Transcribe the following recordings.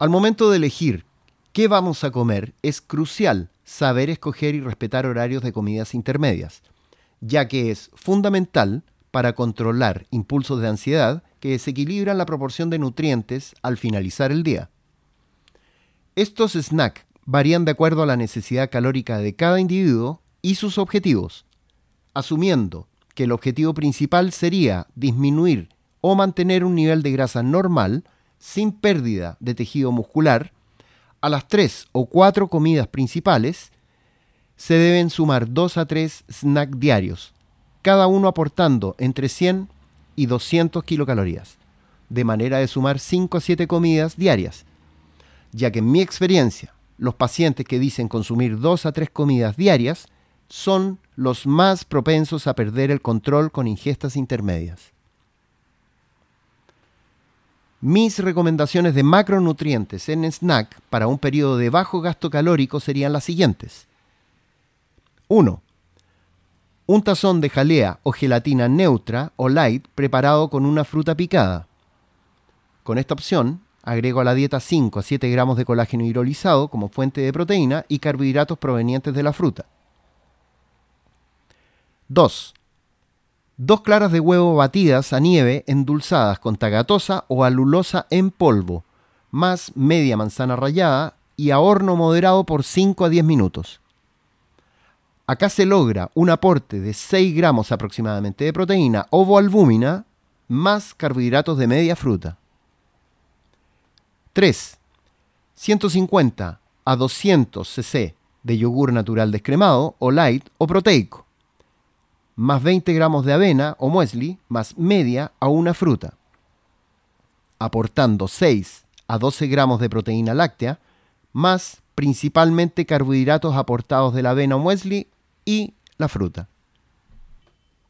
Al momento de elegir qué vamos a comer, es crucial saber escoger y respetar horarios de comidas intermedias, ya que es fundamental para controlar impulsos de ansiedad que desequilibran la proporción de nutrientes al finalizar el día. Estos snacks varían de acuerdo a la necesidad calórica de cada individuo y sus objetivos, asumiendo que el objetivo principal sería disminuir o mantener un nivel de grasa normal sin pérdida de tejido muscular, a las tres o cuatro comidas principales se deben sumar dos a tres snacks diarios, cada uno aportando entre 100 y 200 kilocalorías, de manera de sumar 5 a 7 comidas diarias, ya que en mi experiencia, los pacientes que dicen consumir 2 a 3 comidas diarias son los más propensos a perder el control con ingestas intermedias. Mis recomendaciones de macronutrientes en snack para un periodo de bajo gasto calórico serían las siguientes. 1 un tazón de jalea o gelatina neutra o light preparado con una fruta picada. Con esta opción, agrego a la dieta 5 a 7 gramos de colágeno hidrolizado como fuente de proteína y carbohidratos provenientes de la fruta. 2. Dos claras de huevo batidas a nieve endulzadas con tagatosa o alulosa en polvo, más media manzana rallada y a horno moderado por 5 a 10 minutos. Acá se logra un aporte de 6 gramos aproximadamente de proteína ovoalbúmina más carbohidratos de media fruta. 3. 150 a 200 cc de yogur natural descremado o light o proteico, más 20 gramos de avena o muesli más media a una fruta, aportando 6 a 12 gramos de proteína láctea más principalmente carbohidratos aportados de la avena o muesli y la fruta.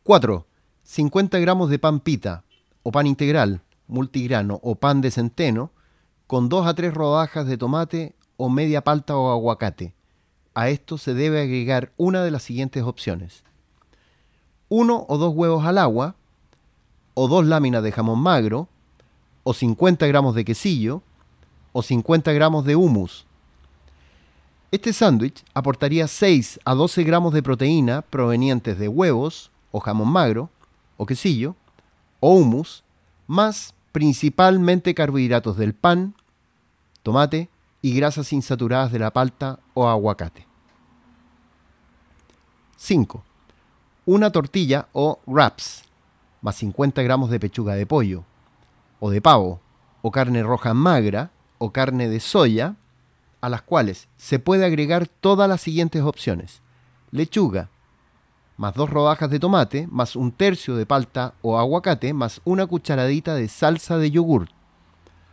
4. 50 gramos de pan pita o pan integral, multigrano o pan de centeno con 2 a 3 rodajas de tomate o media palta o aguacate. A esto se debe agregar una de las siguientes opciones. Uno o dos huevos al agua, o dos láminas de jamón magro, o 50 gramos de quesillo, o 50 gramos de humus, este sándwich aportaría 6 a 12 gramos de proteína provenientes de huevos o jamón magro o quesillo o humus, más principalmente carbohidratos del pan, tomate y grasas insaturadas de la palta o aguacate. 5. Una tortilla o wraps, más 50 gramos de pechuga de pollo, o de pavo, o carne roja magra, o carne de soya, a las cuales se puede agregar todas las siguientes opciones. Lechuga, más dos rodajas de tomate, más un tercio de palta o aguacate, más una cucharadita de salsa de yogur,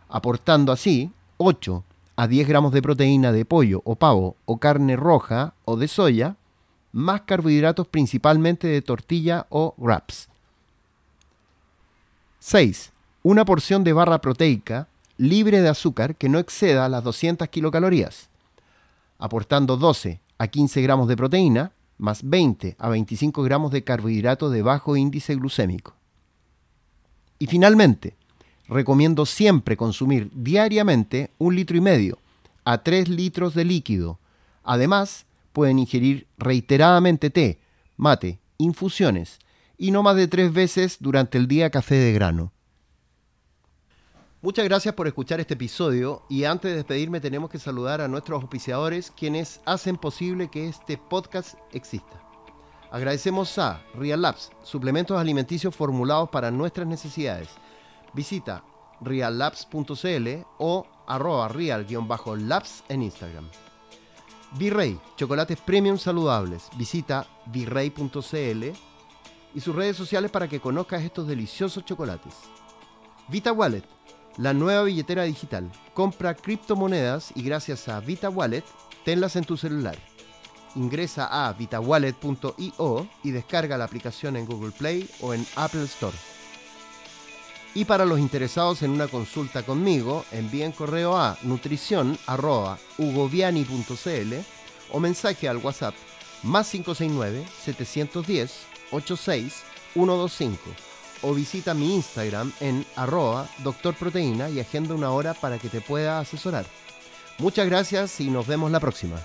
aportando así 8 a 10 gramos de proteína de pollo o pavo o carne roja o de soya, más carbohidratos principalmente de tortilla o wraps. 6. Una porción de barra proteica libre de azúcar que no exceda las 200 kilocalorías, aportando 12 a 15 gramos de proteína más 20 a 25 gramos de carbohidratos de bajo índice glucémico. Y finalmente, recomiendo siempre consumir diariamente un litro y medio a 3 litros de líquido. Además, pueden ingerir reiteradamente té, mate, infusiones y no más de tres veces durante el día café de grano. Muchas gracias por escuchar este episodio y antes de despedirme tenemos que saludar a nuestros auspiciadores quienes hacen posible que este podcast exista. Agradecemos a Real Labs, suplementos alimenticios formulados para nuestras necesidades. Visita reallabs.cl o arroba real-labs en Instagram. Virrey, chocolates premium saludables. Visita virrey.cl y sus redes sociales para que conozcas estos deliciosos chocolates. Vita Wallet, la nueva billetera digital. Compra criptomonedas y gracias a Vita Wallet, tenlas en tu celular. Ingresa a vitawallet.io y descarga la aplicación en Google Play o en Apple Store. Y para los interesados en una consulta conmigo, envíen correo a nutrición.ugoviani.cl o mensaje al WhatsApp más 569 710 86 125 o visita mi Instagram en arroba doctorproteína y agenda una hora para que te pueda asesorar. Muchas gracias y nos vemos la próxima.